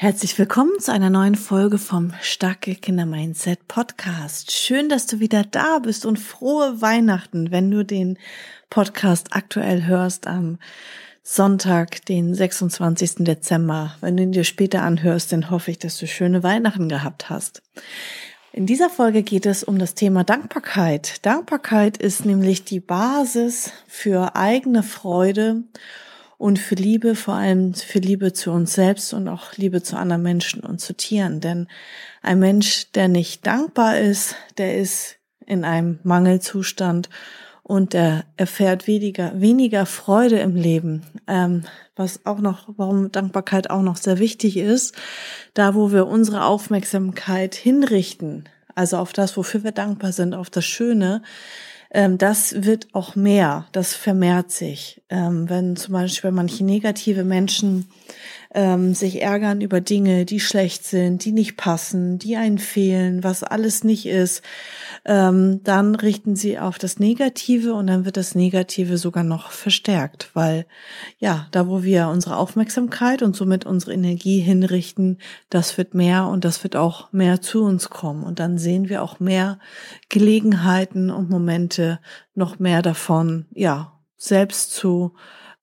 Herzlich willkommen zu einer neuen Folge vom Starke Kinder Mindset Podcast. Schön, dass du wieder da bist und frohe Weihnachten, wenn du den Podcast aktuell hörst am Sonntag, den 26. Dezember. Wenn du ihn dir später anhörst, dann hoffe ich, dass du schöne Weihnachten gehabt hast. In dieser Folge geht es um das Thema Dankbarkeit. Dankbarkeit ist nämlich die Basis für eigene Freude und für Liebe, vor allem für Liebe zu uns selbst und auch Liebe zu anderen Menschen und zu Tieren. Denn ein Mensch, der nicht dankbar ist, der ist in einem Mangelzustand und der erfährt weniger, weniger Freude im Leben. Ähm, was auch noch, warum Dankbarkeit auch noch sehr wichtig ist, da wo wir unsere Aufmerksamkeit hinrichten, also auf das, wofür wir dankbar sind, auf das Schöne, ähm, das wird auch mehr, das vermehrt sich. Ähm, wenn zum Beispiel manche negative Menschen ähm, sich ärgern über Dinge, die schlecht sind, die nicht passen, die einen fehlen, was alles nicht ist, ähm, dann richten sie auf das Negative und dann wird das Negative sogar noch verstärkt, weil ja, da wo wir unsere Aufmerksamkeit und somit unsere Energie hinrichten, das wird mehr und das wird auch mehr zu uns kommen. Und dann sehen wir auch mehr Gelegenheiten und Momente, noch mehr davon, ja, selbst zu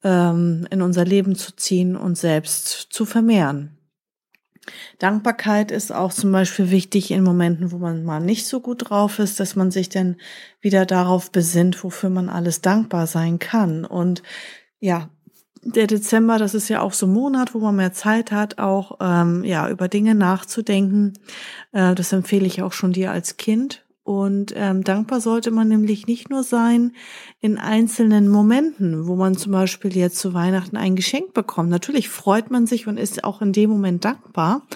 ähm, in unser Leben zu ziehen und selbst zu vermehren. Dankbarkeit ist auch zum Beispiel wichtig in Momenten, wo man mal nicht so gut drauf ist, dass man sich dann wieder darauf besinnt, wofür man alles dankbar sein kann. Und ja, der Dezember, das ist ja auch so ein Monat, wo man mehr Zeit hat, auch ähm, ja über Dinge nachzudenken. Äh, das empfehle ich auch schon dir als Kind. Und ähm, dankbar sollte man nämlich nicht nur sein in einzelnen Momenten, wo man zum Beispiel jetzt zu Weihnachten ein Geschenk bekommt. Natürlich freut man sich und ist auch in dem Moment dankbar.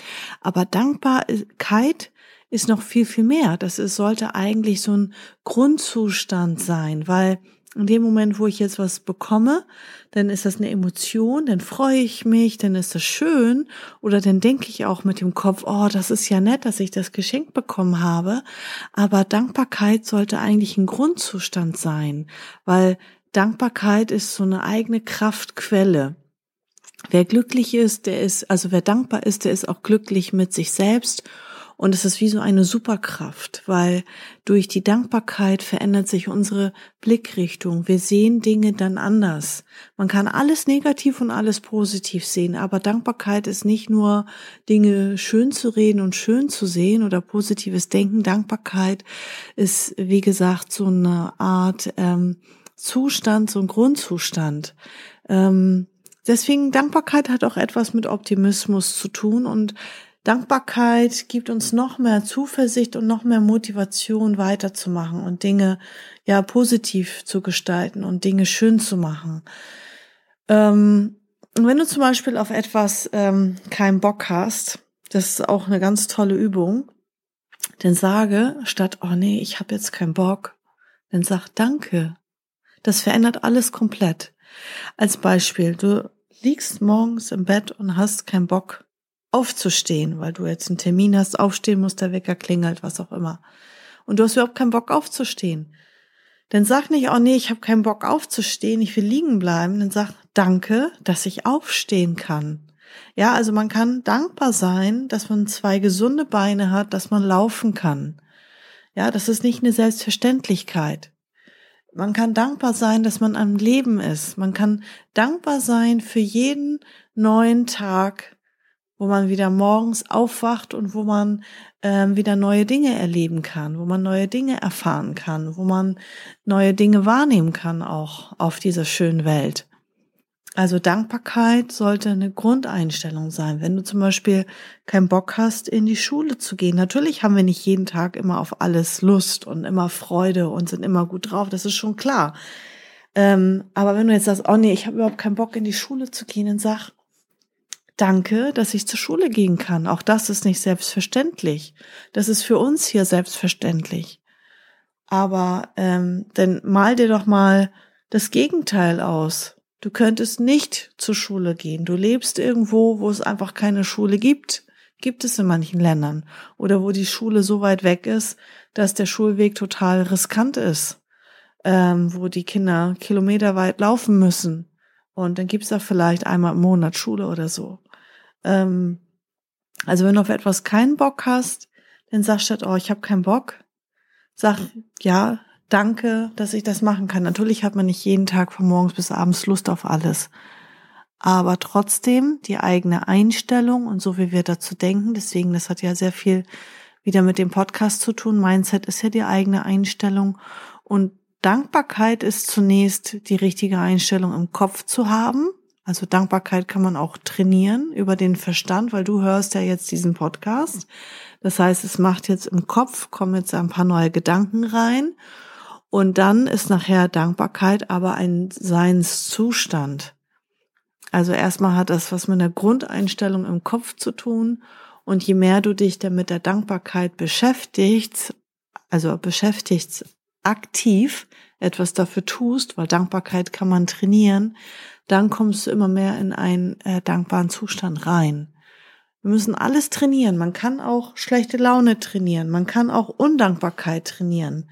Aber Dankbarkeit ist noch viel, viel mehr. Das ist, sollte eigentlich so ein Grundzustand sein, weil in dem Moment, wo ich jetzt was bekomme, dann ist das eine Emotion, dann freue ich mich, dann ist das schön oder dann denke ich auch mit dem Kopf, oh, das ist ja nett, dass ich das Geschenk bekommen habe. Aber Dankbarkeit sollte eigentlich ein Grundzustand sein, weil Dankbarkeit ist so eine eigene Kraftquelle. Wer glücklich ist, der ist, also wer dankbar ist, der ist auch glücklich mit sich selbst und es ist wie so eine Superkraft, weil durch die Dankbarkeit verändert sich unsere Blickrichtung. Wir sehen Dinge dann anders. Man kann alles negativ und alles positiv sehen, aber Dankbarkeit ist nicht nur Dinge schön zu reden und schön zu sehen oder positives Denken. Dankbarkeit ist, wie gesagt, so eine Art ähm, Zustand, so ein Grundzustand. Ähm, deswegen Dankbarkeit hat auch etwas mit Optimismus zu tun und Dankbarkeit gibt uns noch mehr Zuversicht und noch mehr Motivation weiterzumachen und Dinge ja positiv zu gestalten und Dinge schön zu machen. Ähm, wenn du zum Beispiel auf etwas ähm, keinen Bock hast, das ist auch eine ganz tolle Übung, dann sage statt, oh nee, ich habe jetzt keinen Bock, dann sag Danke. Das verändert alles komplett. Als Beispiel, du liegst morgens im Bett und hast keinen Bock aufzustehen, weil du jetzt einen Termin hast, aufstehen musst, der Wecker klingelt, was auch immer. Und du hast überhaupt keinen Bock aufzustehen. Dann sag nicht, oh nee, ich habe keinen Bock aufzustehen, ich will liegen bleiben. Dann sag, danke, dass ich aufstehen kann. Ja, also man kann dankbar sein, dass man zwei gesunde Beine hat, dass man laufen kann. Ja, das ist nicht eine Selbstverständlichkeit. Man kann dankbar sein, dass man am Leben ist. Man kann dankbar sein für jeden neuen Tag, wo man wieder morgens aufwacht und wo man ähm, wieder neue Dinge erleben kann, wo man neue Dinge erfahren kann, wo man neue Dinge wahrnehmen kann auch auf dieser schönen Welt. Also Dankbarkeit sollte eine Grundeinstellung sein. Wenn du zum Beispiel keinen Bock hast, in die Schule zu gehen. Natürlich haben wir nicht jeden Tag immer auf alles Lust und immer Freude und sind immer gut drauf. Das ist schon klar. Ähm, aber wenn du jetzt sagst, oh nee, ich habe überhaupt keinen Bock, in die Schule zu gehen, dann sag, danke, dass ich zur Schule gehen kann. Auch das ist nicht selbstverständlich. Das ist für uns hier selbstverständlich. Aber ähm, denn mal dir doch mal das Gegenteil aus. Du könntest nicht zur Schule gehen. Du lebst irgendwo, wo es einfach keine Schule gibt. Gibt es in manchen Ländern. Oder wo die Schule so weit weg ist, dass der Schulweg total riskant ist. Ähm, wo die Kinder kilometerweit laufen müssen. Und dann gibt's da vielleicht einmal im Monat Schule oder so. Ähm, also wenn du auf etwas keinen Bock hast, dann sagst du, oh, ich habe keinen Bock. Sag, ja, danke, dass ich das machen kann. Natürlich hat man nicht jeden Tag von morgens bis abends Lust auf alles. Aber trotzdem die eigene Einstellung und so wie wir dazu denken, deswegen, das hat ja sehr viel wieder mit dem Podcast zu tun. Mindset ist ja die eigene Einstellung und Dankbarkeit ist zunächst die richtige Einstellung im Kopf zu haben. Also Dankbarkeit kann man auch trainieren über den Verstand, weil du hörst ja jetzt diesen Podcast. Das heißt, es macht jetzt im Kopf, kommen jetzt ein paar neue Gedanken rein und dann ist nachher Dankbarkeit aber ein Seinszustand. Also erstmal hat das was mit der Grundeinstellung im Kopf zu tun. Und je mehr du dich dann mit der Dankbarkeit beschäftigst, also beschäftigst aktiv, etwas dafür tust, weil Dankbarkeit kann man trainieren, dann kommst du immer mehr in einen äh, dankbaren Zustand rein. Wir müssen alles trainieren. Man kann auch schlechte Laune trainieren. Man kann auch Undankbarkeit trainieren.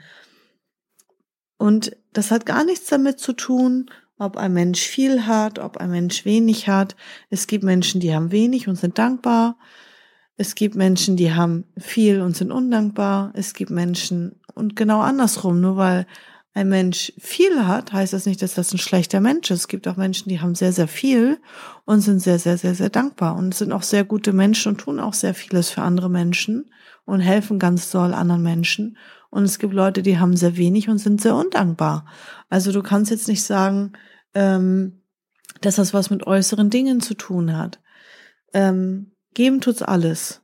Und das hat gar nichts damit zu tun, ob ein Mensch viel hat, ob ein Mensch wenig hat. Es gibt Menschen, die haben wenig und sind dankbar. Es gibt Menschen, die haben viel und sind undankbar. Es gibt Menschen und genau andersrum. Nur weil ein Mensch viel hat, heißt das nicht, dass das ein schlechter Mensch ist. Es gibt auch Menschen, die haben sehr, sehr viel und sind sehr, sehr, sehr, sehr dankbar und sind auch sehr gute Menschen und tun auch sehr vieles für andere Menschen und helfen ganz doll anderen Menschen. Und es gibt Leute, die haben sehr wenig und sind sehr undankbar. Also du kannst jetzt nicht sagen, ähm, dass das was mit äußeren Dingen zu tun hat. Ähm, geben tut's alles.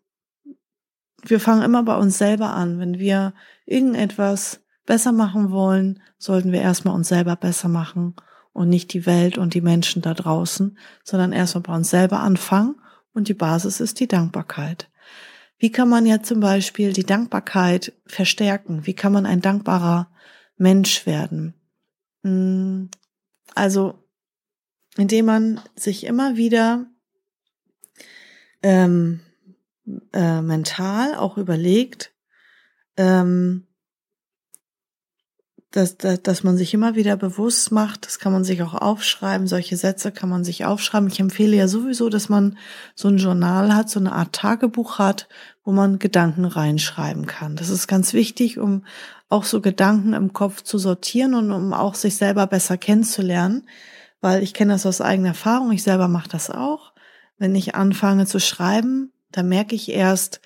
Wir fangen immer bei uns selber an. Wenn wir irgendetwas besser machen wollen, sollten wir erstmal uns selber besser machen und nicht die Welt und die Menschen da draußen, sondern erstmal bei uns selber anfangen und die Basis ist die Dankbarkeit. Wie kann man ja zum Beispiel die Dankbarkeit verstärken? Wie kann man ein dankbarer Mensch werden? Hm, also, indem man sich immer wieder ähm, äh, mental auch überlegt, ähm, dass, dass, dass man sich immer wieder bewusst macht, das kann man sich auch aufschreiben, solche Sätze kann man sich aufschreiben. Ich empfehle ja sowieso, dass man so ein Journal hat, so eine Art Tagebuch hat, wo man Gedanken reinschreiben kann. Das ist ganz wichtig, um auch so Gedanken im Kopf zu sortieren und um auch sich selber besser kennenzulernen, weil ich kenne das aus eigener Erfahrung, ich selber mache das auch. Wenn ich anfange zu schreiben, dann merke ich erst,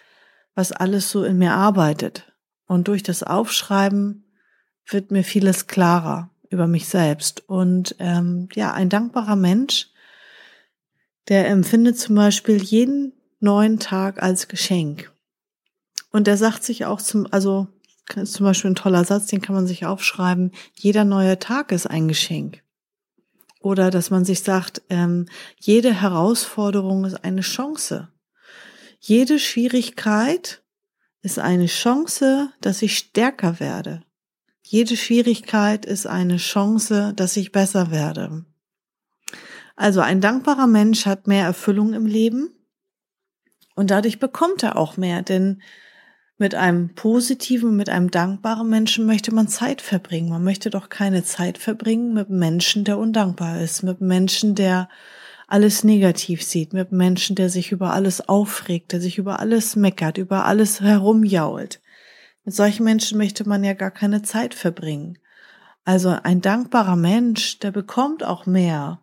was alles so in mir arbeitet. Und durch das Aufschreiben wird mir vieles klarer über mich selbst. Und ähm, ja, ein dankbarer Mensch, der empfindet zum Beispiel jeden neuen Tag als Geschenk. Und der sagt sich auch zum, also ist zum Beispiel ein toller Satz, den kann man sich aufschreiben, jeder neue Tag ist ein Geschenk. Oder dass man sich sagt, ähm, jede Herausforderung ist eine Chance. Jede Schwierigkeit ist eine Chance, dass ich stärker werde. Jede Schwierigkeit ist eine Chance, dass ich besser werde. Also ein dankbarer Mensch hat mehr Erfüllung im Leben und dadurch bekommt er auch mehr, denn mit einem positiven, mit einem dankbaren Menschen möchte man Zeit verbringen. Man möchte doch keine Zeit verbringen mit einem Menschen, der undankbar ist, mit einem Menschen, der alles negativ sieht, mit einem Menschen, der sich über alles aufregt, der sich über alles meckert, über alles herumjault. Mit solchen Menschen möchte man ja gar keine Zeit verbringen. Also ein dankbarer Mensch, der bekommt auch mehr.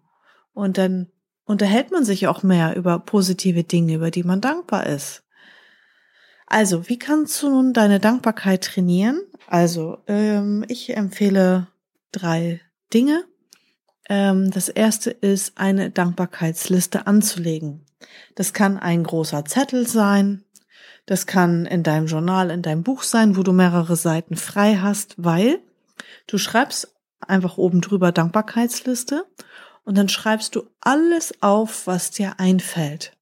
Und dann unterhält man sich auch mehr über positive Dinge, über die man dankbar ist. Also, wie kannst du nun deine Dankbarkeit trainieren? Also, ähm, ich empfehle drei Dinge. Ähm, das erste ist, eine Dankbarkeitsliste anzulegen. Das kann ein großer Zettel sein, das kann in deinem Journal, in deinem Buch sein, wo du mehrere Seiten frei hast, weil du schreibst einfach oben drüber Dankbarkeitsliste und dann schreibst du alles auf, was dir einfällt.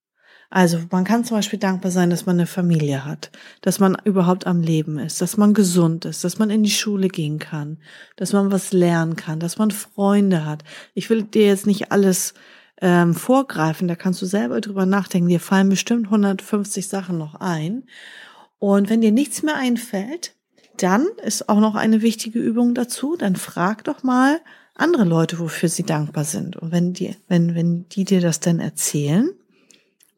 Also man kann zum Beispiel dankbar sein, dass man eine Familie hat, dass man überhaupt am Leben ist, dass man gesund ist, dass man in die Schule gehen kann, dass man was lernen kann, dass man Freunde hat. Ich will dir jetzt nicht alles ähm, vorgreifen, da kannst du selber drüber nachdenken. Dir fallen bestimmt 150 Sachen noch ein. Und wenn dir nichts mehr einfällt, dann ist auch noch eine wichtige Übung dazu. Dann frag doch mal andere Leute, wofür sie dankbar sind. Und wenn die, wenn, wenn die dir das denn erzählen,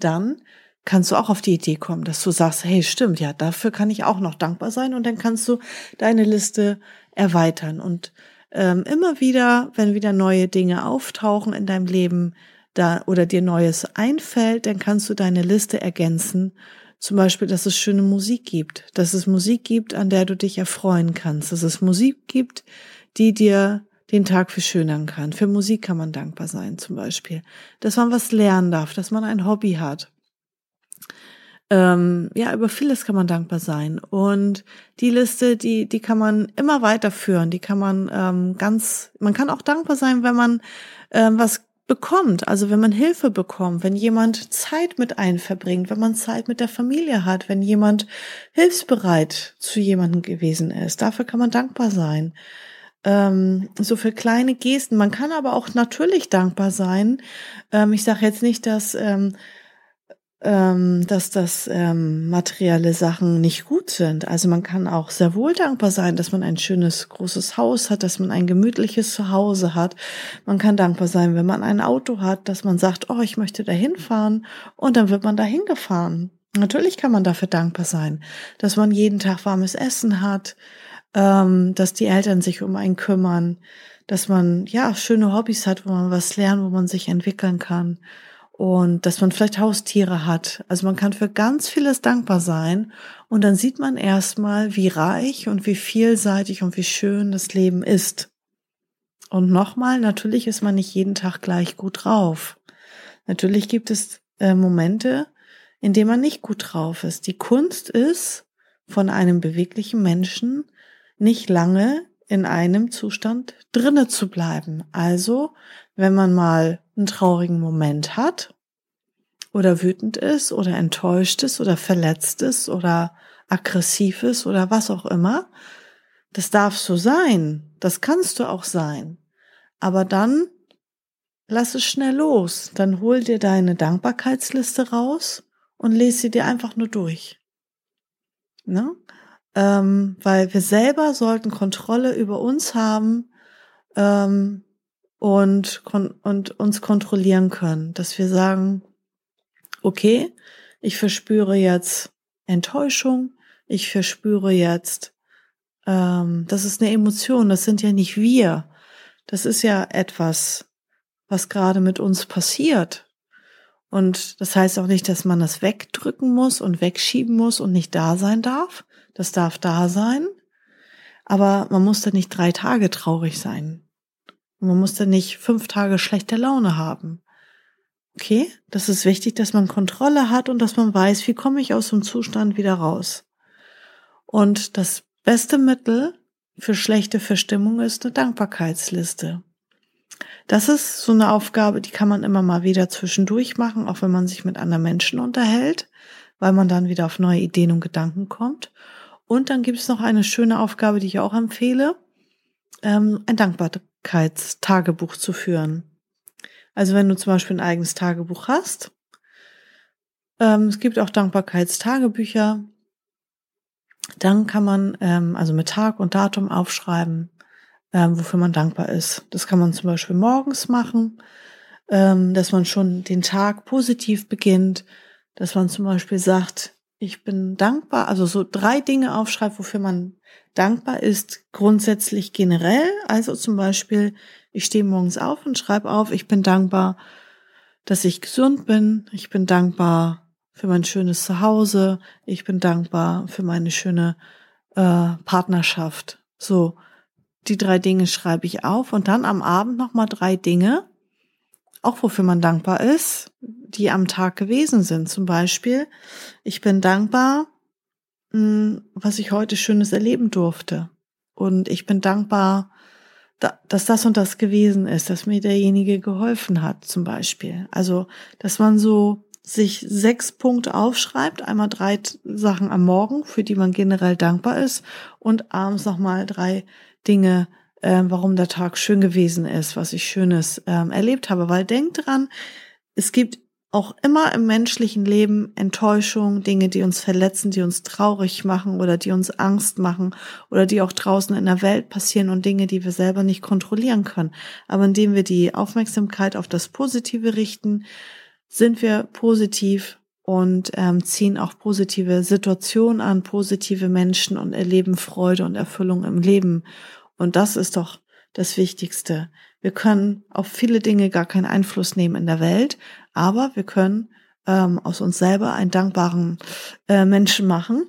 dann kannst du auch auf die Idee kommen, dass du sagst, hey, stimmt, ja, dafür kann ich auch noch dankbar sein und dann kannst du deine Liste erweitern und ähm, immer wieder, wenn wieder neue Dinge auftauchen in deinem Leben da oder dir Neues einfällt, dann kannst du deine Liste ergänzen. Zum Beispiel, dass es schöne Musik gibt, dass es Musik gibt, an der du dich erfreuen kannst, dass es Musik gibt, die dir den Tag verschönern kann. Für Musik kann man dankbar sein zum Beispiel. Dass man was lernen darf, dass man ein Hobby hat. Ähm, ja, über vieles kann man dankbar sein. Und die Liste, die, die kann man immer weiterführen. Die kann man ähm, ganz, man kann auch dankbar sein, wenn man ähm, was bekommt, also wenn man Hilfe bekommt, wenn jemand Zeit mit einem verbringt, wenn man Zeit mit der Familie hat, wenn jemand hilfsbereit zu jemandem gewesen ist. Dafür kann man dankbar sein ähm, so für kleine Gesten. Man kann aber auch natürlich dankbar sein. Ähm, ich sage jetzt nicht, dass ähm, ähm, dass das ähm, materielle Sachen nicht gut sind. Also man kann auch sehr wohl dankbar sein, dass man ein schönes großes Haus hat, dass man ein gemütliches Zuhause hat. Man kann dankbar sein, wenn man ein Auto hat, dass man sagt, oh, ich möchte dahin fahren und dann wird man dahin gefahren. Natürlich kann man dafür dankbar sein, dass man jeden Tag warmes Essen hat, ähm, dass die Eltern sich um einen kümmern, dass man ja schöne Hobbys hat, wo man was lernt, wo man sich entwickeln kann und dass man vielleicht Haustiere hat. Also man kann für ganz vieles dankbar sein und dann sieht man erstmal, wie reich und wie vielseitig und wie schön das Leben ist. Und nochmal, natürlich ist man nicht jeden Tag gleich gut drauf. Natürlich gibt es äh, Momente, in denen man nicht gut drauf ist. Die Kunst ist, von einem beweglichen Menschen nicht lange in einem Zustand drinne zu bleiben. Also, wenn man mal einen traurigen Moment hat oder wütend ist oder enttäuscht ist oder verletzt ist oder aggressiv ist oder was auch immer, das darf so sein. Das kannst du auch sein. Aber dann lass es schnell los. Dann hol dir deine Dankbarkeitsliste raus und lese sie dir einfach nur durch. Ne? ähm, weil wir selber sollten Kontrolle über uns haben ähm, und, und uns kontrollieren können, dass wir sagen, okay, ich verspüre jetzt Enttäuschung, ich verspüre jetzt, ähm, das ist eine Emotion, das sind ja nicht wir, das ist ja etwas, was gerade mit uns passiert. Und das heißt auch nicht, dass man das wegdrücken muss und wegschieben muss und nicht da sein darf, das darf da sein, aber man muss da nicht drei Tage traurig sein. Und man muss da nicht fünf Tage schlechte Laune haben. Okay, das ist wichtig, dass man Kontrolle hat und dass man weiß, wie komme ich aus dem Zustand wieder raus. Und das beste Mittel für schlechte Verstimmung ist eine Dankbarkeitsliste. Das ist so eine Aufgabe, die kann man immer mal wieder zwischendurch machen, auch wenn man sich mit anderen Menschen unterhält, weil man dann wieder auf neue Ideen und Gedanken kommt. Und dann gibt es noch eine schöne Aufgabe, die ich auch empfehle, ähm, ein Dankbarkeitstagebuch zu führen. Also wenn du zum Beispiel ein eigenes Tagebuch hast, ähm, es gibt auch Dankbarkeitstagebücher, dann kann man ähm, also mit Tag und Datum aufschreiben, ähm, wofür man dankbar ist. Das kann man zum Beispiel morgens machen, ähm, dass man schon den Tag positiv beginnt, dass man zum Beispiel sagt, ich bin dankbar, also so drei Dinge aufschreibt, wofür man dankbar ist, grundsätzlich generell. Also zum Beispiel, ich stehe morgens auf und schreibe auf, ich bin dankbar, dass ich gesund bin. Ich bin dankbar für mein schönes Zuhause. Ich bin dankbar für meine schöne äh, Partnerschaft. So, die drei Dinge schreibe ich auf und dann am Abend nochmal drei Dinge, auch wofür man dankbar ist, die am Tag gewesen sind. Zum Beispiel, ich bin dankbar, was ich heute Schönes erleben durfte. Und ich bin dankbar, dass das und das gewesen ist, dass mir derjenige geholfen hat, zum Beispiel. Also, dass man so sich sechs Punkte aufschreibt, einmal drei Sachen am Morgen, für die man generell dankbar ist und abends nochmal drei Dinge, äh, warum der Tag schön gewesen ist, was ich Schönes ähm, erlebt habe. Weil denkt dran, es gibt auch immer im menschlichen Leben Enttäuschung, Dinge, die uns verletzen, die uns traurig machen oder die uns Angst machen oder die auch draußen in der Welt passieren und Dinge, die wir selber nicht kontrollieren können. Aber indem wir die Aufmerksamkeit auf das Positive richten, sind wir positiv und ähm, ziehen auch positive Situationen an, positive Menschen und erleben Freude und Erfüllung im Leben. Und das ist doch das Wichtigste. Wir können auf viele Dinge gar keinen Einfluss nehmen in der Welt, aber wir können ähm, aus uns selber einen dankbaren äh, Menschen machen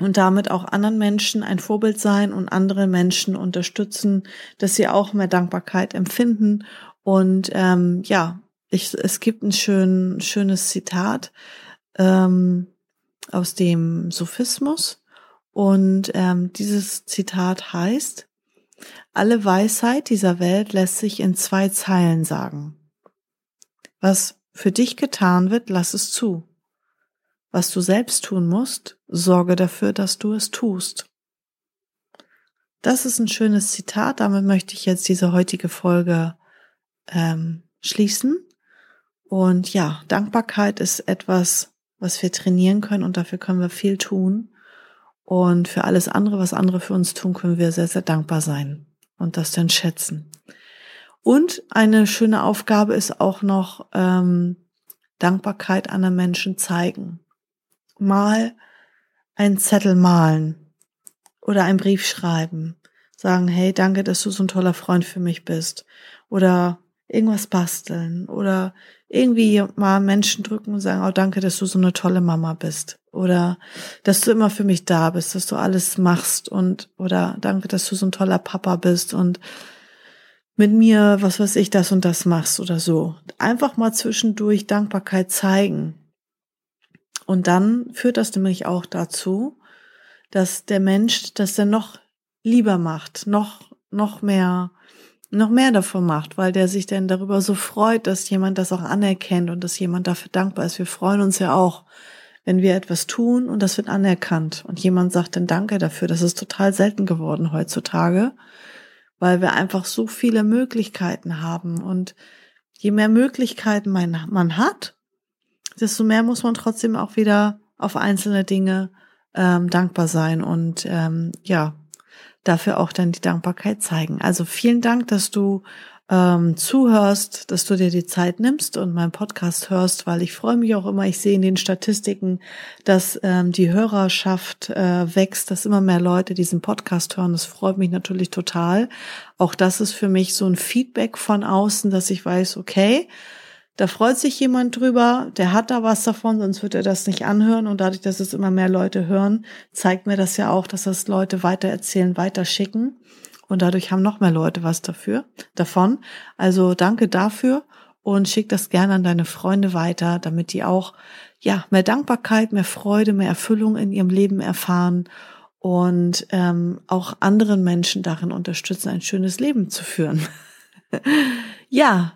und damit auch anderen Menschen ein Vorbild sein und andere Menschen unterstützen, dass sie auch mehr Dankbarkeit empfinden. Und ähm, ja, ich, es gibt ein schön, schönes Zitat ähm, aus dem Sophismus. Und ähm, dieses Zitat heißt, alle Weisheit dieser Welt lässt sich in zwei Zeilen sagen. Was für dich getan wird, lass es zu. Was du selbst tun musst, sorge dafür, dass du es tust. Das ist ein schönes Zitat. Damit möchte ich jetzt diese heutige Folge ähm, schließen. Und ja, Dankbarkeit ist etwas, was wir trainieren können und dafür können wir viel tun. Und für alles andere, was andere für uns tun, können wir sehr, sehr dankbar sein und das dann schätzen. Und eine schöne Aufgabe ist auch noch ähm, Dankbarkeit anderen Menschen zeigen. Mal einen Zettel malen oder einen Brief schreiben. Sagen, hey, danke, dass du so ein toller Freund für mich bist. Oder irgendwas basteln oder irgendwie mal Menschen drücken und sagen, oh danke, dass du so eine tolle Mama bist oder dass du immer für mich da bist, dass du alles machst und oder danke, dass du so ein toller Papa bist und mit mir, was weiß ich, das und das machst oder so. Einfach mal zwischendurch Dankbarkeit zeigen. Und dann führt das nämlich auch dazu, dass der Mensch das dann noch lieber macht, noch, noch mehr noch mehr davon macht, weil der sich dann darüber so freut, dass jemand das auch anerkennt und dass jemand dafür dankbar ist. Wir freuen uns ja auch, wenn wir etwas tun und das wird anerkannt und jemand sagt dann Danke dafür. Das ist total selten geworden heutzutage, weil wir einfach so viele Möglichkeiten haben und je mehr Möglichkeiten man, man hat, desto mehr muss man trotzdem auch wieder auf einzelne Dinge ähm, dankbar sein und ähm, ja, dafür auch dann die Dankbarkeit zeigen. Also vielen Dank, dass du ähm, zuhörst, dass du dir die Zeit nimmst und meinen Podcast hörst, weil ich freue mich auch immer, ich sehe in den Statistiken, dass ähm, die Hörerschaft äh, wächst, dass immer mehr Leute diesen Podcast hören. Das freut mich natürlich total. Auch das ist für mich so ein Feedback von außen, dass ich weiß, okay, da freut sich jemand drüber, der hat da was davon, sonst wird er das nicht anhören. Und dadurch, dass es immer mehr Leute hören, zeigt mir das ja auch, dass das Leute weitererzählen, weiterschicken. Und dadurch haben noch mehr Leute was dafür, davon. Also danke dafür und schick das gerne an deine Freunde weiter, damit die auch, ja, mehr Dankbarkeit, mehr Freude, mehr Erfüllung in ihrem Leben erfahren und ähm, auch anderen Menschen darin unterstützen, ein schönes Leben zu führen. ja,